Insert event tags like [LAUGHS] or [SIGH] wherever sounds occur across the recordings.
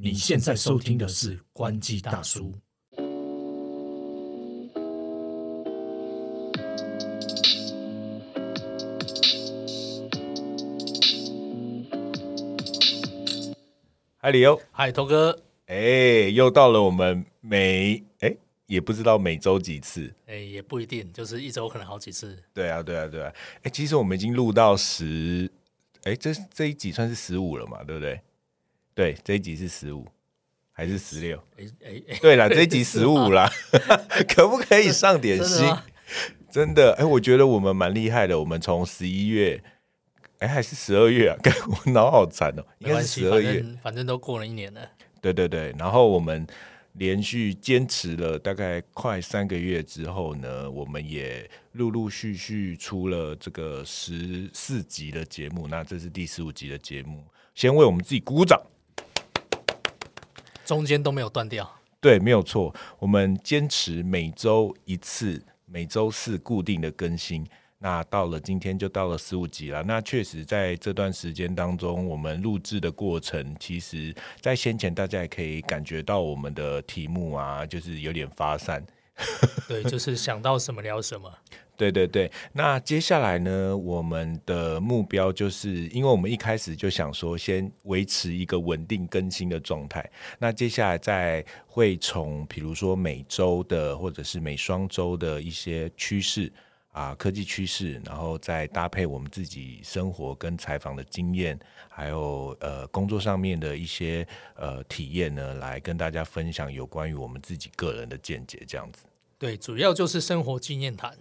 你现在收听的是关机大叔。嗨，李欧，嗨，头哥，哎，又到了我们每哎也不知道每周几次，哎，也不一定，就是一周可能好几次。对啊，对啊，对啊。哎，其实我们已经录到十，哎，这这一集算是十五了嘛，对不对？对，这一集是十五还是十六？哎哎，对了，这一集 [LAUGHS] 十五啦，[LAUGHS] 可不可以上点心？[LAUGHS] 真的，哎，我觉得我们蛮厉害的，我们从十一月。哎，还是十二月啊！我脑好残哦，应该是十二月，反正都过了一年了。对对对，然后我们连续坚持了大概快三个月之后呢，我们也陆陆续续出了这个十四集的节目。那这是第十五集的节目，先为我们自己鼓掌。中间都没有断掉，对，没有错。我们坚持每周一次，每周四固定的更新。那到了今天就到了十五集了。那确实在这段时间当中，我们录制的过程，其实在先前大家也可以感觉到我们的题目啊，就是有点发散。[LAUGHS] 对，就是想到什么聊什么。[LAUGHS] 对对对。那接下来呢，我们的目标就是，因为我们一开始就想说，先维持一个稳定更新的状态。那接下来再会从，比如说每周的或者是每双周的一些趋势。啊，科技趋势，然后再搭配我们自己生活跟采访的经验，还有呃工作上面的一些呃体验呢，来跟大家分享有关于我们自己个人的见解，这样子。对，主要就是生活经验谈。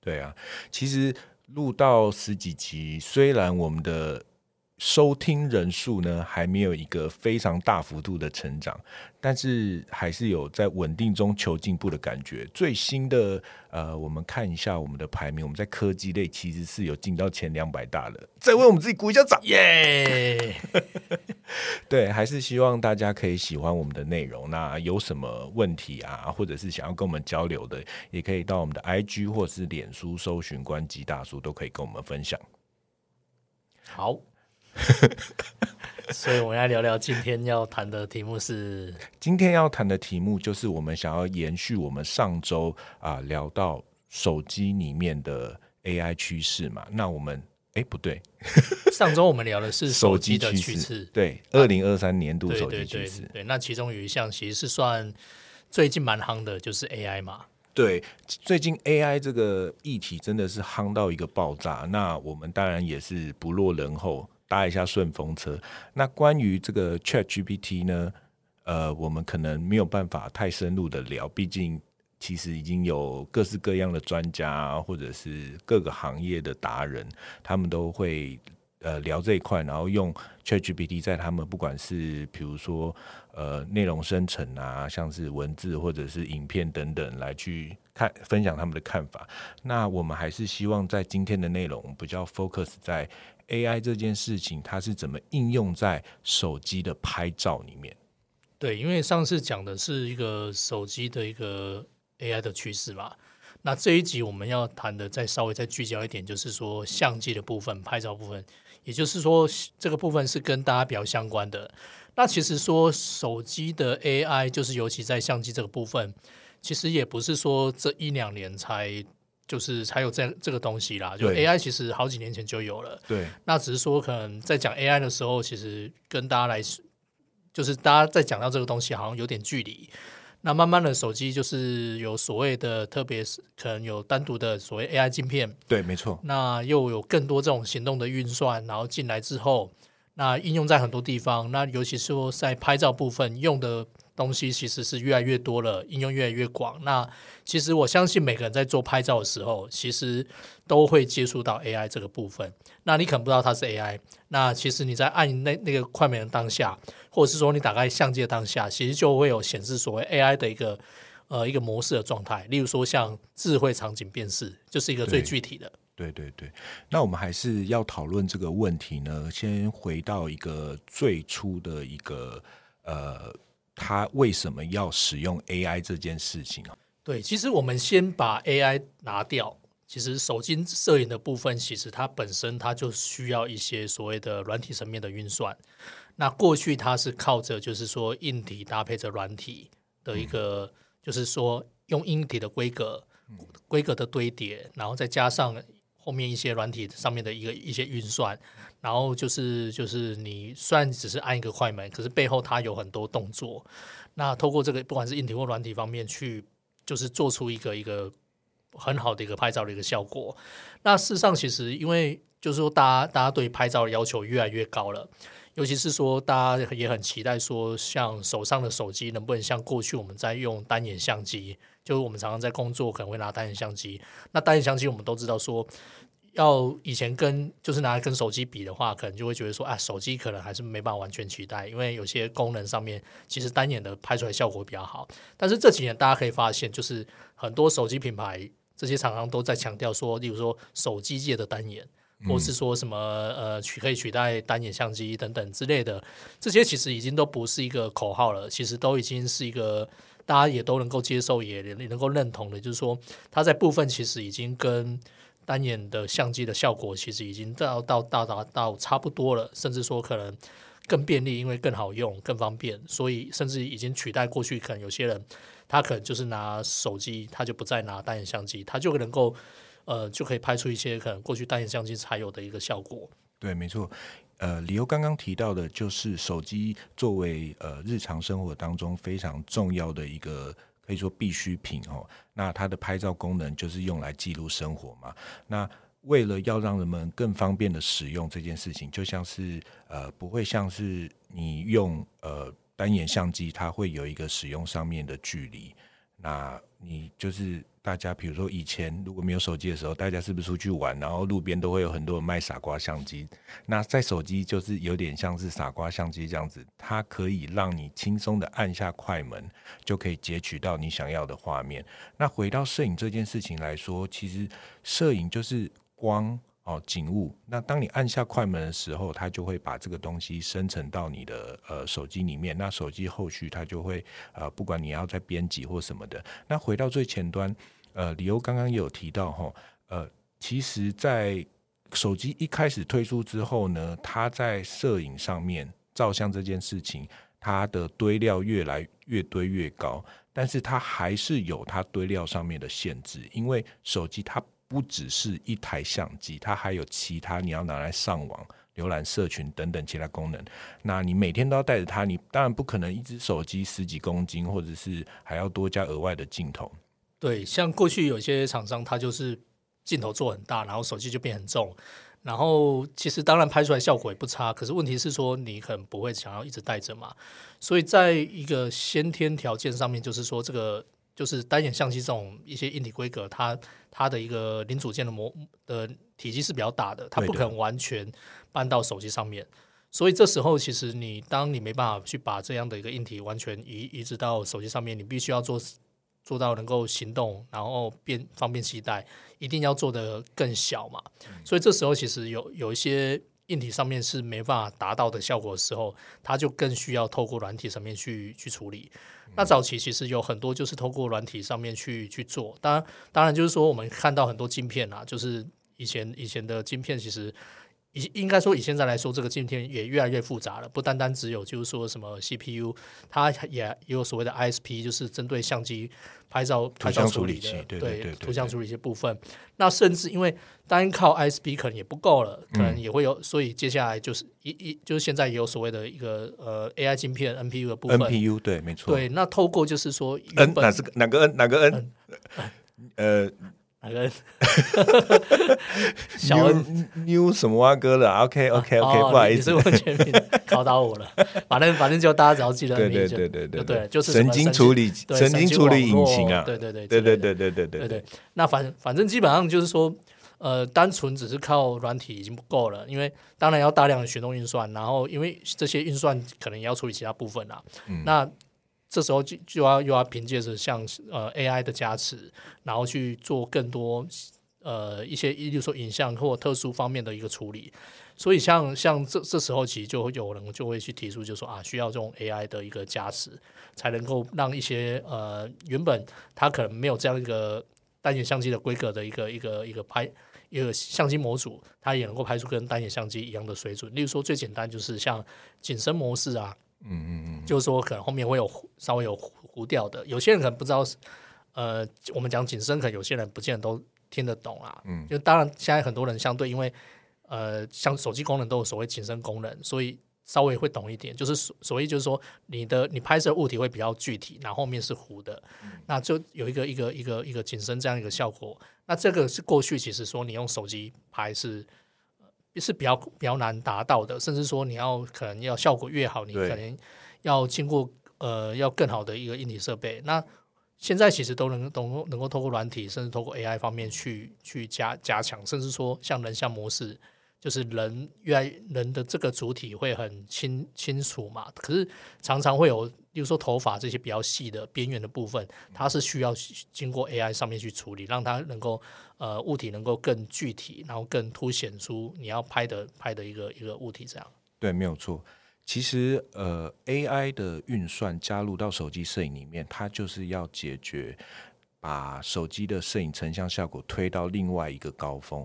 对啊，其实录到十几集，虽然我们的。收听人数呢还没有一个非常大幅度的成长，但是还是有在稳定中求进步的感觉。最新的呃，我们看一下我们的排名，我们在科技类其实是有进到前两百大的，再为我们自己鼓一下掌，耶！[LAUGHS] [LAUGHS] 对，还是希望大家可以喜欢我们的内容。那有什么问题啊，或者是想要跟我们交流的，也可以到我们的 IG 或是脸书搜寻“关机大叔”，都可以跟我们分享。好。[LAUGHS] 所以，我们来聊聊今天要谈的题目是。今天要谈的题目就是，我们想要延续我们上周啊聊到手机里面的 AI 趋势嘛。那我们，哎，不对，上周我们聊的是 [LAUGHS] 手机的趋势，对，二零二三年度手机趋势。对，那其中有一项其实是算最近蛮夯的，就是 AI 嘛。对，最近 AI 这个议题真的是夯到一个爆炸。那我们当然也是不落人后。搭一下顺风车。那关于这个 Chat GPT 呢？呃，我们可能没有办法太深入的聊，毕竟其实已经有各式各样的专家或者是各个行业的达人，他们都会呃聊这一块，然后用 Chat GPT 在他们不管是比如说呃内容生成啊，像是文字或者是影片等等来去看分享他们的看法。那我们还是希望在今天的内容比较 focus 在。AI 这件事情，它是怎么应用在手机的拍照里面？对，因为上次讲的是一个手机的一个 AI 的趋势嘛。那这一集我们要谈的再稍微再聚焦一点，就是说相机的部分、拍照部分，也就是说这个部分是跟大家比较相关的。那其实说手机的 AI，就是尤其在相机这个部分，其实也不是说这一两年才。就是才有这这个东西啦，就 AI 其实好几年前就有了。对，那只是说可能在讲 AI 的时候，其实跟大家来，就是大家在讲到这个东西好像有点距离。那慢慢的手机就是有所谓的，特别是可能有单独的所谓 AI 镜片。对，没错。那又有更多这种行动的运算，然后进来之后，那应用在很多地方。那尤其是说在拍照部分用的。东西其实是越来越多了，应用越来越广。那其实我相信每个人在做拍照的时候，其实都会接触到 AI 这个部分。那你可能不知道它是 AI，那其实你在按那那个快门的当下，或者是说你打开相机的当下，其实就会有显示所谓 AI 的一个呃一个模式的状态。例如说像智慧场景辨识，就是一个最具体的。对对对。那我们还是要讨论这个问题呢。先回到一个最初的一个呃。他为什么要使用 AI 这件事情啊？对，其实我们先把 AI 拿掉。其实手机摄影的部分，其实它本身它就需要一些所谓的软体层面的运算。那过去它是靠着就是说硬体搭配着软体的一个，就是说用硬体的规格、规格的堆叠，然后再加上后面一些软体上面的一个一些运算，然后就是就是你虽然只是按一个快门，可是背后它有很多动作。那透过这个不管是硬体或软体方面去，就是做出一个一个很好的一个拍照的一个效果。那事实上，其实因为就是说，大家大家对拍照的要求越来越高了。尤其是说，大家也很期待说，像手上的手机能不能像过去我们在用单眼相机，就是我们常常在工作可能会拿单眼相机。那单眼相机我们都知道说，要以前跟就是拿来跟手机比的话，可能就会觉得说，啊，手机可能还是没办法完全取代，因为有些功能上面其实单眼的拍出来效果比较好。但是这几年大家可以发现，就是很多手机品牌这些厂商都在强调说，例如说手机界的单眼。或是说什么呃取可以取代单眼相机等等之类的，这些其实已经都不是一个口号了，其实都已经是一个大家也都能够接受，也能够认同的，就是说它在部分其实已经跟单眼的相机的效果其实已经到到到达到差不多了，甚至说可能更便利，因为更好用、更方便，所以甚至已经取代过去可能有些人他可能就是拿手机，他就不再拿单眼相机，他就能够。呃，就可以拍出一些可能过去单眼相机才有的一个效果。对，没错。呃，理由刚刚提到的，就是手机作为呃日常生活当中非常重要的一个可以说必需品哦。那它的拍照功能就是用来记录生活嘛。那为了要让人们更方便的使用这件事情，就像是呃不会像是你用呃单眼相机，它会有一个使用上面的距离。那你就是。大家比如说以前如果没有手机的时候，大家是不是出去玩，然后路边都会有很多人卖傻瓜相机？那在手机就是有点像是傻瓜相机这样子，它可以让你轻松的按下快门，就可以截取到你想要的画面。那回到摄影这件事情来说，其实摄影就是光。哦，景物。那当你按下快门的时候，它就会把这个东西生成到你的呃手机里面。那手机后续它就会呃，不管你要在编辑或什么的。那回到最前端，呃，李欧刚刚有提到哈，呃，其实，在手机一开始推出之后呢，它在摄影上面照相这件事情，它的堆料越来越堆越高，但是它还是有它堆料上面的限制，因为手机它。不只是一台相机，它还有其他你要拿来上网、浏览社群等等其他功能。那你每天都要带着它，你当然不可能一只手机十几公斤，或者是还要多加额外的镜头。对，像过去有些厂商，它就是镜头做很大，然后手机就变很重。然后其实当然拍出来效果也不差，可是问题是说你可能不会想要一直带着嘛。所以在一个先天条件上面，就是说这个。就是单眼相机这种一些硬体规格，它它的一个零组件的模的体积是比较大的，它不可能完全搬到手机上面。所以这时候，其实你当你没办法去把这样的一个硬体完全移移植到手机上面，你必须要做做到能够行动，然后便方便携带，一定要做的更小嘛。所以这时候其实有有一些硬体上面是没办法达到的效果的时候，它就更需要透过软体上面去去处理。那早期其实有很多就是透过软体上面去去做，当然当然就是说我们看到很多晶片啊，就是以前以前的晶片其实。以应该说以现在来说，这个镜片也越来越复杂了。不单单只有就是说什么 CPU，它也也有所谓的 ISP，就是针对相机拍照拍照处理的，对对对，图像处理一些部分。那甚至因为单靠 ISP 可能也不够了，可能也会有，所以接下来就是一一就是现在也有所谓的一个呃 AI 镜片 NPU 的部分。NPU 对，没错。对，那透过就是说，N 哪是哪个 N 哪个 N？呃。哪个？[LAUGHS] 小 New 什么蛙哥的？OK OK OK，不好意思，是问全名 [LAUGHS] 考倒我了。反正反正就大家只要记得，对对对对对对，就是神经处理，神经处理引擎啊，对对对对对对对对对对。那反反正基本上就是说，呃，单纯只是靠软体已经不够了，因为当然要大量的旋动运算，然后因为这些运算可能也要处理其他部分啊。那这时候就就要又要凭借着像呃 AI 的加持，然后去做更多呃一些，例如说影像或特殊方面的一个处理。所以像像这这时候其实就有人就会去提出，就说啊，需要这种 AI 的一个加持，才能够让一些呃原本它可能没有这样一个单眼相机的规格的一个一个一个拍一个相机模组，它也能够拍出跟单眼相机一样的水准。例如说最简单就是像景深模式啊，嗯嗯嗯，就是说可能后面会有稍微有糊掉的，有些人可能不知道，呃，我们讲景深，可能有些人不见得都听得懂啦。嗯，就当然现在很多人相对因为呃，像手机功能都有所谓景深功能，所以。稍微会懂一点，就是所所以就是说，你的你拍摄物体会比较具体，然后面是糊的，那就有一个一个一个一个景深这样一个效果。那这个是过去其实说你用手机拍是是比较比较难达到的，甚至说你要可能要效果越好，你可能要经过呃要更好的一个硬体设备。那现在其实都能都能够透过软体，甚至透过 AI 方面去去加加强，甚至说像人像模式。就是人越来人的这个主体会很清清楚嘛，可是常常会有，比如说头发这些比较细的边缘的部分，它是需要经过 AI 上面去处理，让它能够呃物体能够更具体，然后更凸显出你要拍的拍的一个一个物体这样。对，没有错。其实呃 AI 的运算加入到手机摄影里面，它就是要解决把手机的摄影成像效果推到另外一个高峰。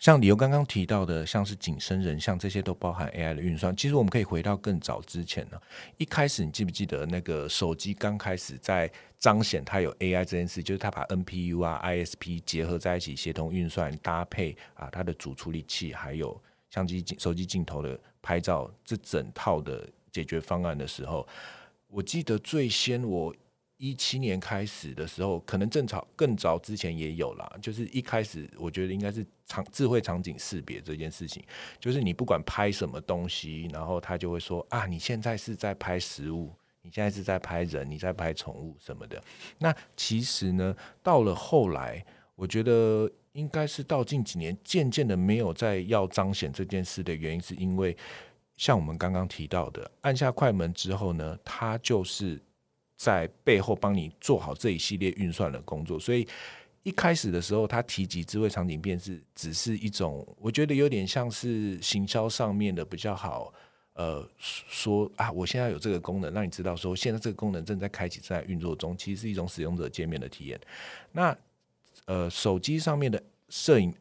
像李由刚刚提到的，像是景深、人像这些都包含 AI 的运算。其实我们可以回到更早之前呢，一开始你记不记得那个手机刚开始在彰显它有 AI 这件事，就是它把 NPU 啊、ISP 结合在一起，协同运算搭配啊它的主处理器，还有相机镜、手机镜头的拍照这整套的解决方案的时候，我记得最先我。一七年开始的时候，可能正早更早之前也有啦。就是一开始，我觉得应该是场智慧场景识别这件事情，就是你不管拍什么东西，然后他就会说啊，你现在是在拍食物，你现在是在拍人，你在拍宠物什么的。那其实呢，到了后来，我觉得应该是到近几年，渐渐的没有再要彰显这件事的原因，是因为像我们刚刚提到的，按下快门之后呢，它就是。在背后帮你做好这一系列运算的工作，所以一开始的时候，他提及智慧场景辨识，只是一种我觉得有点像是行销上面的比较好，呃，说啊，我现在有这个功能，让你知道说现在这个功能正在开启、正在运作中，其实是一种使用者界面的体验。那呃，手机上面的摄影，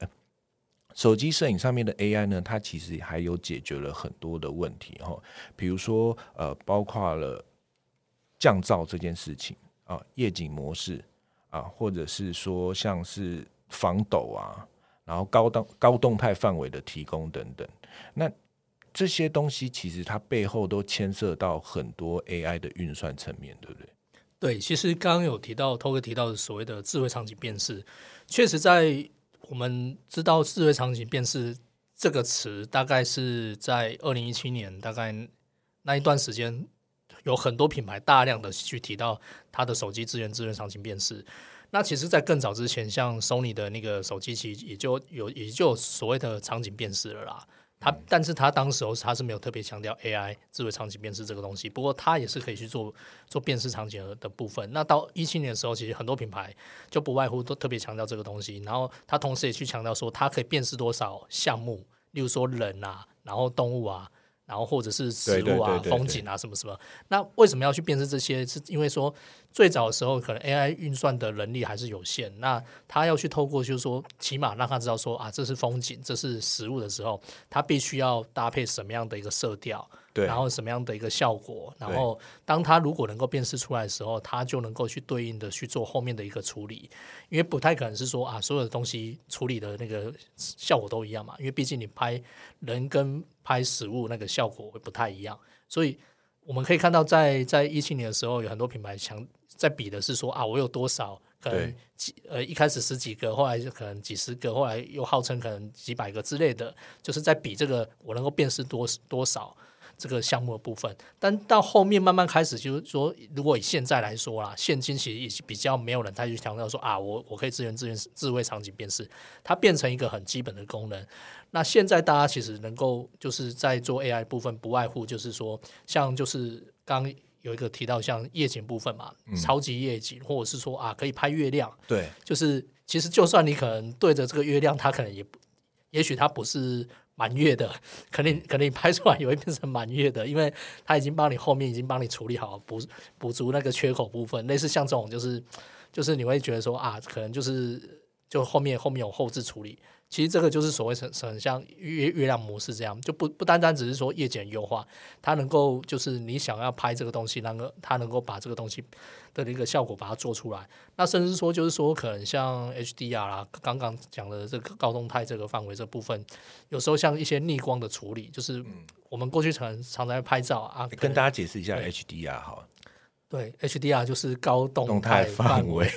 手机摄影上面的 AI 呢，它其实还有解决了很多的问题哈，比如说呃，包括了。降噪这件事情啊，夜景模式啊，或者是说像是防抖啊，然后高动高动态范围的提供等等，那这些东西其实它背后都牵涉到很多 AI 的运算层面，对不对？对，其实刚刚有提到，涛哥提到的所谓的智慧场景辨识，确实在我们知道智慧场景辨识这个词，大概是在二零一七年，大概那一段时间。有很多品牌大量的去提到它的手机资源、资源场景辨识。那其实，在更早之前，像 Sony 的那个手机，其实也就有也就所谓的场景辨识了啦。它，但是它当时候它是没有特别强调 AI 智慧场景辨识这个东西。不过，它也是可以去做做辨识场景的部分。那到一七年的时候，其实很多品牌就不外乎都特别强调这个东西。然后，它同时也去强调说，它可以辨识多少项目，例如说人啊，然后动物啊。然后或者是食物啊、风景啊什么什么，那为什么要去辨识这些？是因为说最早的时候可能 AI 运算的能力还是有限，那他要去透过就是说，起码让他知道说啊，这是风景，这是食物的时候，他必须要搭配什么样的一个色调。然后什么样的一个效果？然后当他如果能够辨识出来的时候，他就能够去对应的去做后面的一个处理，因为不太可能是说啊，所有的东西处理的那个效果都一样嘛。因为毕竟你拍人跟拍实物那个效果会不太一样，所以我们可以看到，在在一七年的时候，有很多品牌强在比的是说啊，我有多少可能几呃一开始十几个，后来就可能几十个，后来又号称可能几百个之类的，就是在比这个我能够辨识多多少。这个项目的部分，但到后面慢慢开始，就是说，如果以现在来说啦，现今其实也比较没有人再去强调说啊，我我可以支援支援智慧场景辨识，它变成一个很基本的功能。那现在大家其实能够就是在做 AI 部分，不外乎就是说，像就是刚有一个提到像夜景部分嘛，超级夜景，或者是说啊可以拍月亮，对，就是其实就算你可能对着这个月亮，它可能也不，也许它不是。满月的，[LAUGHS] 肯定肯定拍出来也会变成满月的，因为他已经帮你后面已经帮你处理好补补足那个缺口部分，类似像这种就是就是你会觉得说啊，可能就是就后面后面有后置处理。其实这个就是所谓很很像月月亮模式这样，就不不单单只是说夜间优化，它能够就是你想要拍这个东西，那个它能够把这个东西的一个效果把它做出来。那甚至说就是说可能像 HDR 啦，刚刚讲的这个高动态这个范围这部分，有时候像一些逆光的处理，就是我们过去常常在拍照啊，跟大家解释一下 HDR 哈。对，HDR 就是高动态范围，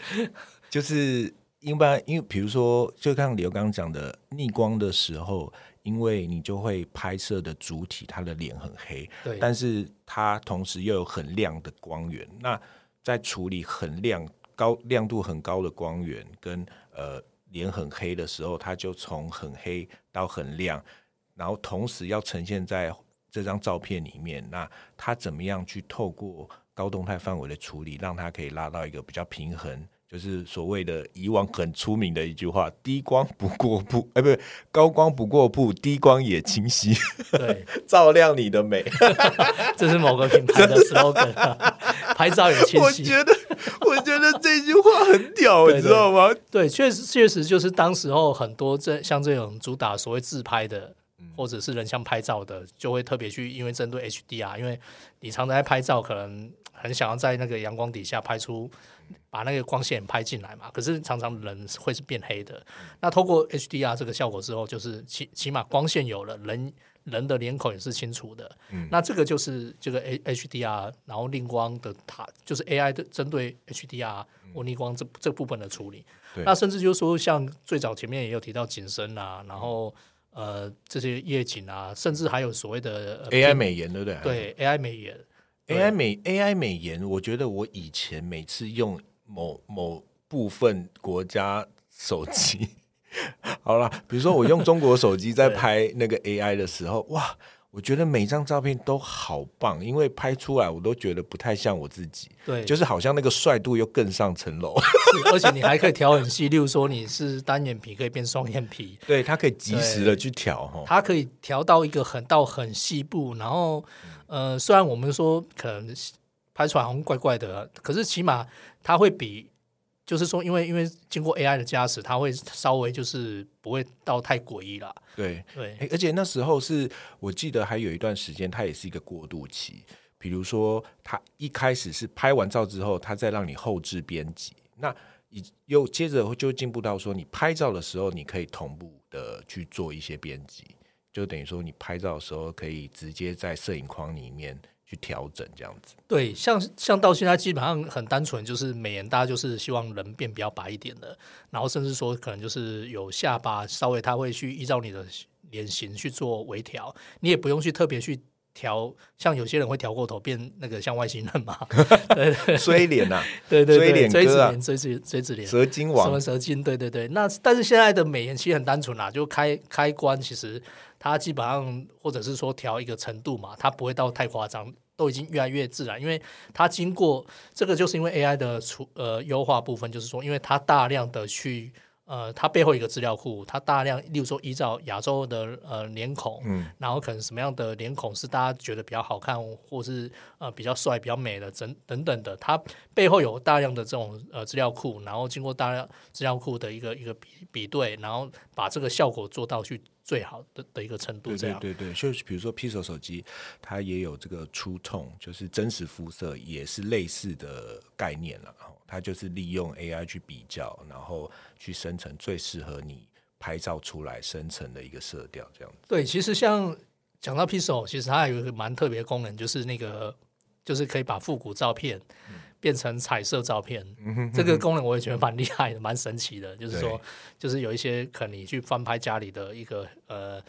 [LAUGHS] 就是。一般，因为比如说，就像刘刚讲的，逆光的时候，因为你就会拍摄的主体他的脸很黑，对，但是他同时又有很亮的光源。那在处理很亮、高亮度很高的光源跟呃脸很黑的时候，他就从很黑到很亮，然后同时要呈现在这张照片里面。那他怎么样去透过高动态范围的处理，让它可以拉到一个比较平衡？就是所谓的以往很出名的一句话：“低光不过曝，哎，不是高光不过曝，低光也清晰。”对，[LAUGHS] 照亮你的美，[LAUGHS] 这是某个品牌的 slogan。[LAUGHS] 拍照也清晰。我觉得，我觉得这句话很屌，你知道吗？对，确实，确实就是当时候很多这像这种主打所谓自拍的，或者是人像拍照的，就会特别去因为针对 HDR，因为你常常在拍照，可能很想要在那个阳光底下拍出。把那个光线拍进来嘛，可是常常人会是变黑的。那透过 HDR 这个效果之后，就是起起码光线有了，人人的脸孔也是清楚的。嗯，那这个就是这个 H HDR，然后逆光的它就是 AI 的针对 HDR 或逆光这这部分的处理。那甚至就是说，像最早前面也有提到景深啊，然后呃这些夜景啊，甚至还有所谓的 AI 美颜，对不对？对 AI 美颜。AI 美 AI 美颜，我觉得我以前每次用某某部分国家手机，[LAUGHS] 好了，比如说我用中国手机在拍那个 AI 的时候，哇，我觉得每张照片都好棒，因为拍出来我都觉得不太像我自己，对，就是好像那个帅度又更上层楼，而且你还可以调很细，例如说你是单眼皮可以变双眼皮，[LAUGHS] 对，它可以及时的去调哈，它可以调到一个很到很细部，然后。呃，虽然我们说可能拍出来好像怪怪的，可是起码它会比，就是说，因为因为经过 AI 的加持，它会稍微就是不会到太诡异了。对对，而且那时候是我记得还有一段时间，它也是一个过渡期。比如说，它一开始是拍完照之后，它再让你后置编辑，那又接着就进步到说，你拍照的时候，你可以同步的去做一些编辑。就等于说，你拍照的时候可以直接在摄影框里面去调整，这样子。对，像像到现在基本上很单纯，就是美颜，大家就是希望人变比较白一点的，然后甚至说可能就是有下巴稍微他会去依照你的脸型去做微调，你也不用去特别去调，像有些人会调过头变那个像外星人嘛，追脸呐，对对对，追脸 [LAUGHS] 追子脸，追子追子脸，蛇精王，什么蛇精？对对对，那但是现在的美颜其实很单纯啦，就开开关其实。它基本上，或者是说调一个程度嘛，它不会到太夸张，都已经越来越自然。因为它经过这个，就是因为 AI 的出呃优化部分，就是说，因为它大量的去呃，它背后一个资料库，它大量，例如说依照亚洲的呃脸孔，嗯，然后可能什么样的脸孔是大家觉得比较好看，或是呃比较帅、比较美的，等等等的，它背后有大量的这种呃资料库，然后经过大量资料库的一个一个比比对，然后把这个效果做到去。最好的的一个程度，这样对对对，就是比如说 Pixel 手机，它也有这个出痛，就是真实肤色，也是类似的概念了。它就是利用 AI 去比较，然后去生成最适合你拍照出来生成的一个色调，这样子。对，其实像讲到 Pixel，其实它有一个蛮特别的功能，就是那个就是可以把复古照片。变成彩色照片，这个功能我也觉得蛮厉害的，蛮神奇的。就是说，就是有一些可能你去翻拍家里的一个呃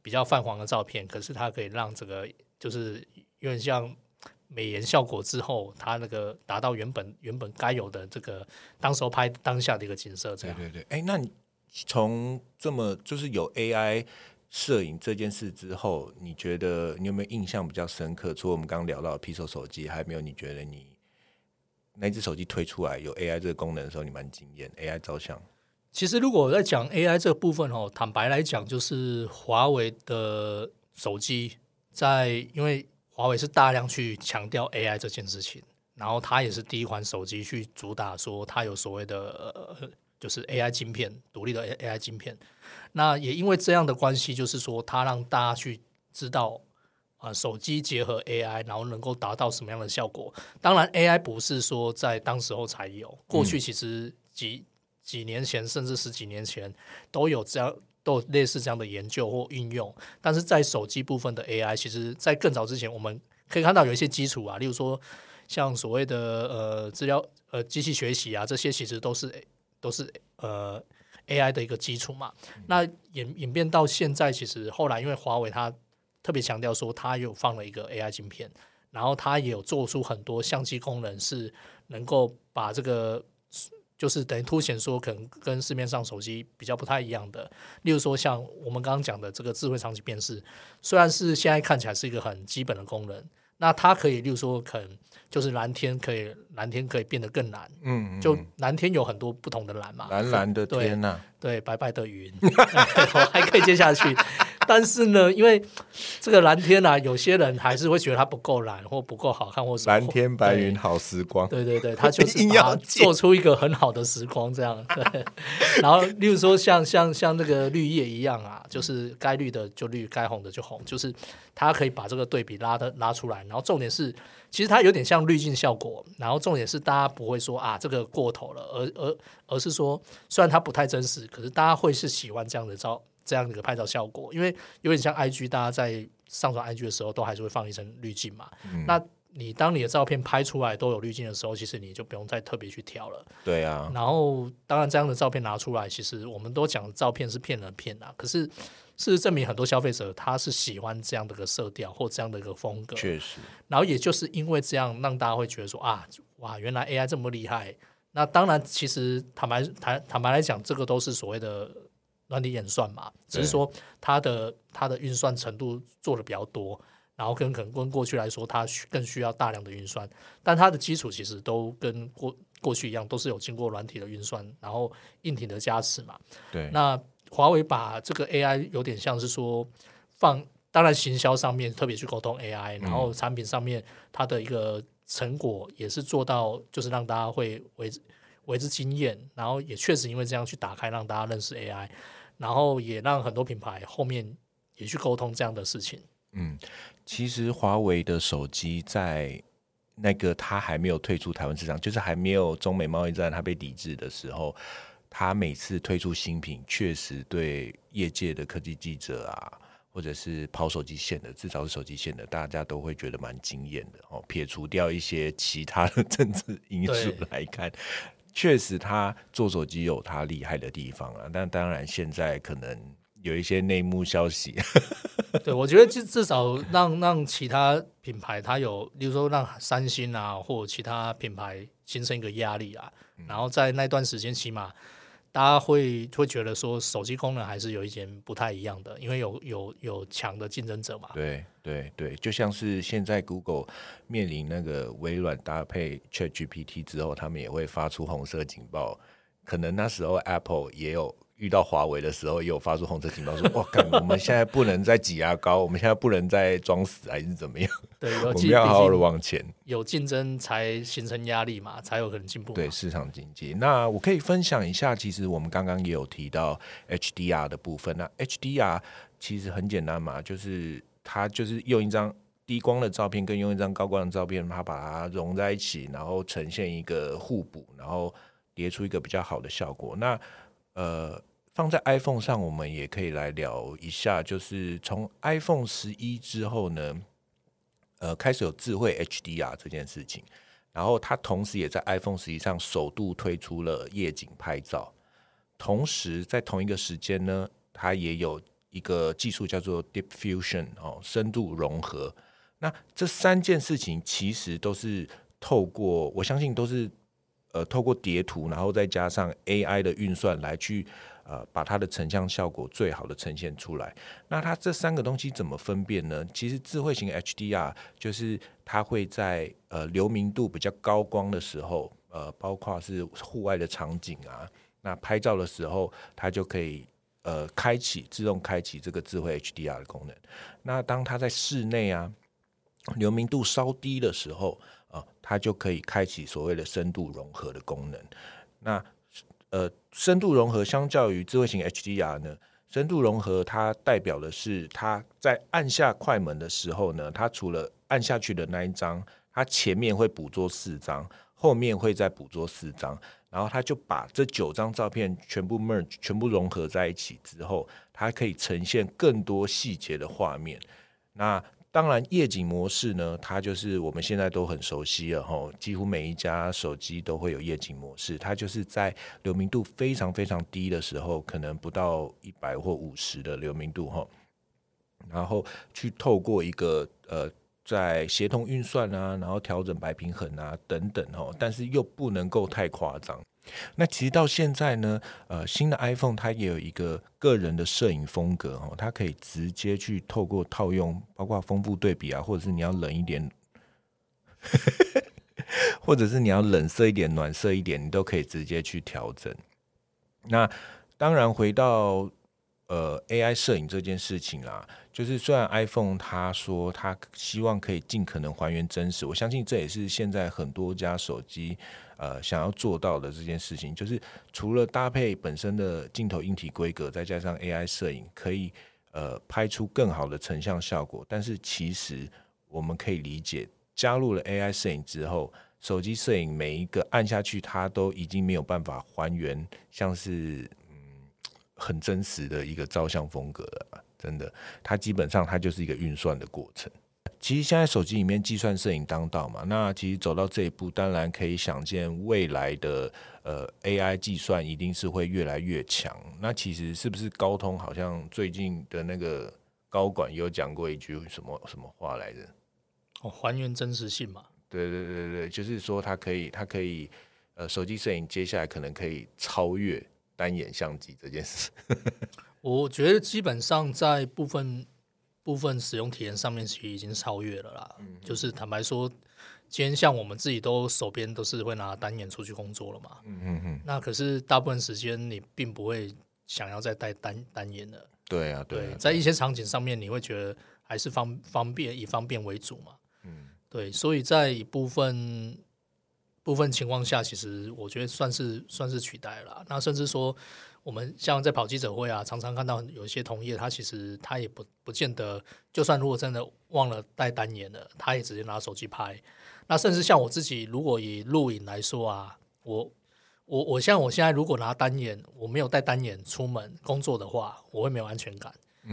比较泛黄的照片，可是它可以让这个就是有点像美颜效果之后，它那个达到原本原本该有的这个当时候拍当下的一个景色。这样对对对。哎，那你从这么就是有 AI 摄影这件事之后，你觉得你有没有印象比较深刻？除了我们刚刚聊到 Pixel 手机，还有没有你觉得你？那只手机推出来有 AI 这个功能的时候，你蛮惊艳。AI 照相，其实如果我在讲 AI 这个部分哦，坦白来讲，就是华为的手机在，因为华为是大量去强调 AI 这件事情，然后它也是第一款手机去主打说它有所谓的呃就是 AI 晶片，独立的 AI 晶片。那也因为这样的关系，就是说它让大家去知道啊，手机结合 AI，然后能够达到什么样的效果。当然，AI 不是说在当时候才有，过去其实几几年前，甚至十几年前都有这样。都有类似这样的研究或运用，但是在手机部分的 AI，其实在更早之前，我们可以看到有一些基础啊，例如说像所谓的呃资料呃机器学习啊，这些其实都是都是呃 AI 的一个基础嘛。那演演变到现在，其实后来因为华为它特别强调说，它有放了一个 AI 晶片，然后它也有做出很多相机功能，是能够把这个。就是等于凸显说，可能跟市面上手机比较不太一样的，例如说像我们刚刚讲的这个智慧场景辨识，虽然是现在看起来是一个很基本的功能，那它可以，例如说可能就是蓝天可以蓝天可以变得更蓝，嗯，就蓝天有很多不同的蓝嘛，蓝蓝的天呐，对，白白的云，[LAUGHS] 我还可以接下去。但是呢，因为这个蓝天啊，有些人还是会觉得它不够蓝，或不够好看，或什么。蓝天白云好时光。对对对，他就是 [LAUGHS] 要做出一个很好的时光这样。对。然后，例如说像像像那个绿叶一样啊，就是该绿的就绿，该红的就红，就是它可以把这个对比拉的拉出来。然后重点是，其实它有点像滤镜效果。然后重点是，大家不会说啊这个过头了，而而而是说，虽然它不太真实，可是大家会是喜欢这样的照。这样的一个拍照效果，因为有点像 IG，大家在上传 IG 的时候，都还是会放一层滤镜嘛。那你当你的照片拍出来都有滤镜的时候，其实你就不用再特别去调了。对啊。然后，当然这样的照片拿出来，其实我们都讲照片是骗人骗啊。可是事实证明，很多消费者他是喜欢这样的一个色调或这样的一个风格。确实。然后也就是因为这样，让大家会觉得说啊，哇，原来 AI 这么厉害。那当然，其实坦白坦坦白来讲，这个都是所谓的。软体演算嘛，只是说它的它的运算程度做的比较多，然后跟可能跟过去来说，它更需要大量的运算，但它的基础其实都跟过过去一样，都是有经过软体的运算，然后硬体的加持嘛。对。那华为把这个 AI 有点像是说放，当然行销上面特别去沟通 AI，然后产品上面它的一个成果也是做到，就是让大家会为为之惊艳，然后也确实因为这样去打开，让大家认识 AI。然后也让很多品牌后面也去沟通这样的事情。嗯，其实华为的手机在那个它还没有退出台湾市场，就是还没有中美贸易战它被抵制的时候，它每次推出新品，确实对业界的科技记者啊，或者是跑手机线的、至少是手机线的，大家都会觉得蛮惊艳的哦。撇除掉一些其他的政治因素来看。确实，他做手机有他厉害的地方啊，但当然现在可能有一些内幕消息。[LAUGHS] 对，我觉得至至少让让其他品牌，它有，比如说让三星啊，或其他品牌形成一个压力啊，然后在那段时间，起码。大家会会觉得说手机功能还是有一点不太一样的，因为有有有强的竞争者嘛。对对对，就像是现在 Google 面临那个微软搭配 Chat GPT 之后，他们也会发出红色警报，可能那时候 Apple 也有。遇到华为的时候，也有发出红色警报，说：“ [LAUGHS] 哇，看我们现在不能再挤牙膏，我们现在不能再装死，还是怎么样？对，[LAUGHS] 我们要好好的往前。有竞争才形成压力嘛，才有可能进步。对，市场经济。那我可以分享一下，其实我们刚刚也有提到 HDR 的部分。那 HDR 其实很简单嘛，就是它就是用一张低光的照片跟用一张高光的照片，它把它融在一起，然后呈现一个互补，然后叠出一个比较好的效果。那呃。放在 iPhone 上，我们也可以来聊一下，就是从 iPhone 十一之后呢，呃，开始有智慧 HDR 这件事情，然后它同时也在 iPhone 十一上首度推出了夜景拍照，同时在同一个时间呢，它也有一个技术叫做 Deep Fusion 哦，深度融合。那这三件事情其实都是透过，我相信都是呃，透过叠图，然后再加上 AI 的运算来去。呃，把它的成像效果最好的呈现出来。那它这三个东西怎么分辨呢？其实智慧型 HDR 就是它会在呃流明度比较高光的时候，呃，包括是户外的场景啊，那拍照的时候，它就可以呃开启自动开启这个智慧 HDR 的功能。那当它在室内啊，流明度稍低的时候啊，它就可以开启所谓的深度融合的功能。那呃，深度融合相较于智慧型 HDR 呢，深度融合它代表的是它在按下快门的时候呢，它除了按下去的那一张，它前面会捕捉四张，后面会再捕捉四张，然后它就把这九张照片全部 merge 全部融合在一起之后，它可以呈现更多细节的画面。那当然，夜景模式呢，它就是我们现在都很熟悉了哈，几乎每一家手机都会有夜景模式。它就是在流明度非常非常低的时候，可能不到一百或五十的流明度哈，然后去透过一个呃，在协同运算啊，然后调整白平衡啊等等哈，但是又不能够太夸张。那其实到现在呢，呃，新的 iPhone 它也有一个个人的摄影风格哦，它可以直接去透过套用，包括丰富对比啊，或者是你要冷一点，[LAUGHS] 或者是你要冷色一点、暖色一点，你都可以直接去调整。那当然回到呃 AI 摄影这件事情啦，就是虽然 iPhone 它说它希望可以尽可能还原真实，我相信这也是现在很多家手机。呃，想要做到的这件事情，就是除了搭配本身的镜头硬体规格，再加上 AI 摄影，可以呃拍出更好的成像效果。但是其实我们可以理解，加入了 AI 摄影之后，手机摄影每一个按下去，它都已经没有办法还原，像是嗯很真实的一个照相风格了。真的，它基本上它就是一个运算的过程。其实现在手机里面计算摄影当道嘛，那其实走到这一步，当然可以想见未来的呃 AI 计算一定是会越来越强。那其实是不是高通好像最近的那个高管有讲过一句什么什么话来着？哦，还原真实性嘛。对对对对，就是说它可以它可以呃手机摄影接下来可能可以超越单眼相机这件事。[LAUGHS] 我觉得基本上在部分。部分使用体验上面其实已经超越了啦，就是坦白说，今天像我们自己都手边都是会拿单眼出去工作了嘛，嗯嗯嗯，那可是大部分时间你并不会想要再带单单眼的，对啊，对，在一些场景上面你会觉得还是方方便以方便为主嘛，嗯，对，所以在一部分部分情况下，其实我觉得算是算是取代了，那甚至说。我们像在跑记者会啊，常常看到有一些同业，他其实他也不不见得，就算如果真的忘了带单眼了，他也直接拿手机拍。那甚至像我自己，如果以录影来说啊，我我我像我现在如果拿单眼，我没有带单眼出门工作的话，我会没有安全感。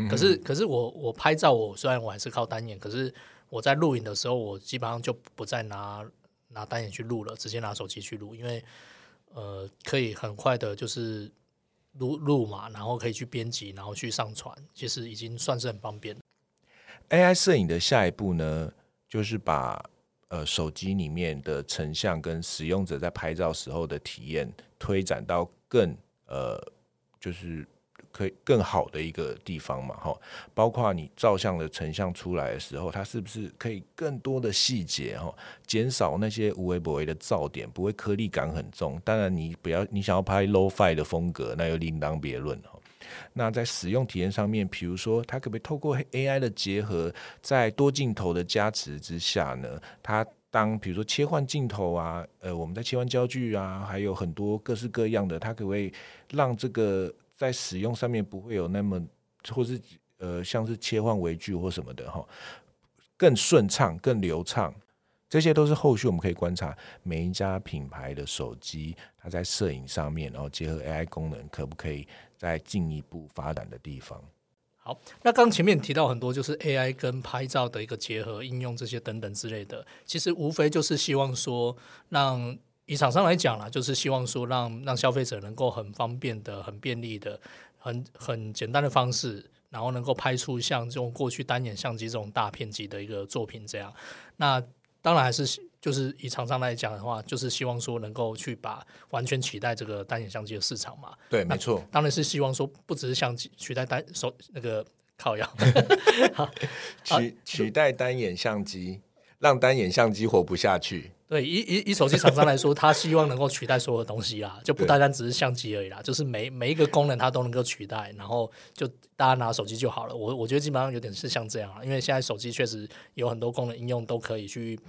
可是可是我我拍照，我虽然我还是靠单眼，可是我在录影的时候，我基本上就不再拿拿单眼去录了，直接拿手机去录，因为呃可以很快的，就是。录录嘛，然后可以去编辑，然后去上传，其实已经算是很方便 AI 摄影的下一步呢，就是把呃手机里面的成像跟使用者在拍照时候的体验推展到更呃，就是。可以更好的一个地方嘛，哈，包括你照相的成像出来的时候，它是不是可以更多的细节哈，减少那些无微不微的噪点，不会颗粒感很重。当然，你不要你想要拍 low fi 的风格，那又另当别论哈。那在使用体验上面，比如说它可不可以透过 AI 的结合，在多镜头的加持之下呢？它当比如说切换镜头啊，呃，我们在切换焦距啊，还有很多各式各样的，它可不可以让这个在使用上面不会有那么，或是呃，像是切换微距或什么的哈，更顺畅、更流畅，这些都是后续我们可以观察每一家品牌的手机，它在摄影上面，然后结合 AI 功能，可不可以再进一步发展的地方。好，那刚前面提到很多，就是 AI 跟拍照的一个结合应用，这些等等之类的，其实无非就是希望说让。以厂商来讲啦，就是希望说让让消费者能够很方便的、很便利的、很很简单的方式，然后能够拍出像这种过去单眼相机这种大片级的一个作品这样。那当然还是就是以厂商来讲的话，就是希望说能够去把完全取代这个单眼相机的市场嘛。对，没错。当然是希望说不只是相机取代单手那个靠腰，[LAUGHS] 取取代单眼相机，让单眼相机活不下去。对，以以以手机厂商来说，他希望能够取代所有东西啦，就不单单只是相机而已啦，就是每每一个功能它都能够取代，然后就大家拿手机就好了。我我觉得基本上有点是像这样啊，因为现在手机确实有很多功能应用都可以去，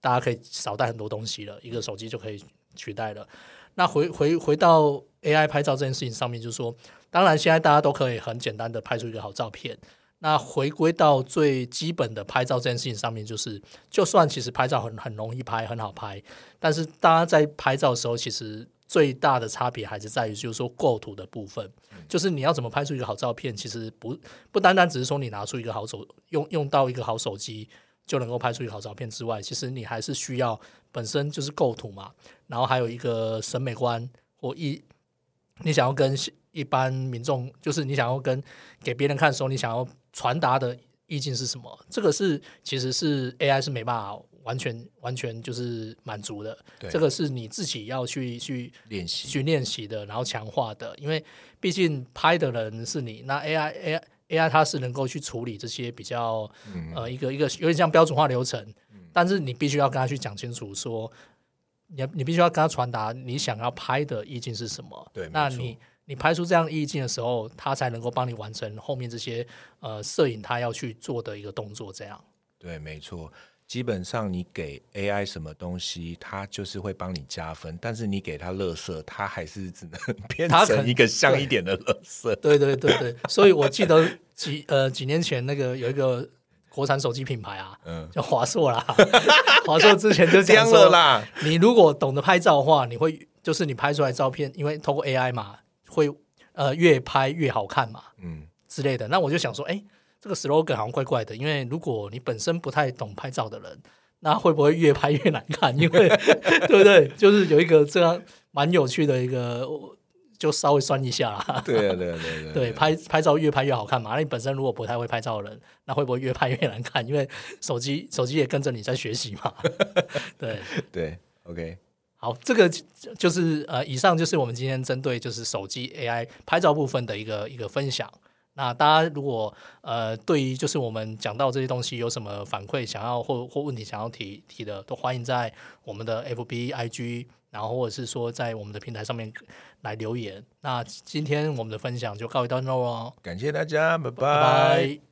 大家可以少带很多东西了，一个手机就可以取代了。那回回回到 AI 拍照这件事情上面，就是说，当然现在大家都可以很简单的拍出一个好照片。那回归到最基本的拍照这件事情上面，就是就算其实拍照很很容易拍，很好拍，但是大家在拍照的时候，其实最大的差别还是在于，就是说构图的部分，就是你要怎么拍出一个好照片，其实不不单单只是说你拿出一个好手用用到一个好手机就能够拍出一个好照片之外，其实你还是需要本身就是构图嘛，然后还有一个审美观或一你想要跟一般民众，就是你想要跟给别人看的时候，你想要。传达的意境是什么？这个是其实是 AI 是没办法完全完全就是满足的。这个是你自己要去去练习去练习的，然后强化的。因为毕竟拍的人是你，那 AI AI AI 它是能够去处理这些比较呃一个一个有点像标准化流程，但是你必须要跟他去讲清楚，说你你必须要跟他传达你想要拍的意境是什么。对，那你。你拍出这样意境的时候，它才能够帮你完成后面这些呃摄影它要去做的一个动作。这样对，没错。基本上你给 AI 什么东西，它就是会帮你加分；但是你给它乐色，它还是只能 [LAUGHS] 变成一个像一点的乐色。对对对对，所以我记得几呃几年前那个有一个国产手机品牌啊，嗯，叫华硕啦。[LAUGHS] 华硕之前就讲 [LAUGHS] 了啦，你如果懂得拍照的话，你会就是你拍出来照片，因为通过 AI 嘛。会呃越拍越好看嘛，嗯之类的。那我就想说，哎，这个 slogan 好像怪怪的。因为如果你本身不太懂拍照的人，那会不会越拍越难看？因为 [LAUGHS] 对不对？就是有一个这样蛮有趣的一个，就稍微算一下啦。对啊，对啊，对对对，拍拍照越拍越好看嘛。那你本身如果不太会拍照的人，那会不会越拍越难看？因为手机手机也跟着你在学习嘛。[LAUGHS] 对对，OK。好，这个就是呃，以上就是我们今天针对就是手机 AI 拍照部分的一个一个分享。那大家如果呃对于就是我们讲到这些东西有什么反馈，想要或或问题想要提提的，都欢迎在我们的 FB IG，然后或者是说在我们的平台上面来留言。那今天我们的分享就告一段落喽，感谢大家，拜拜。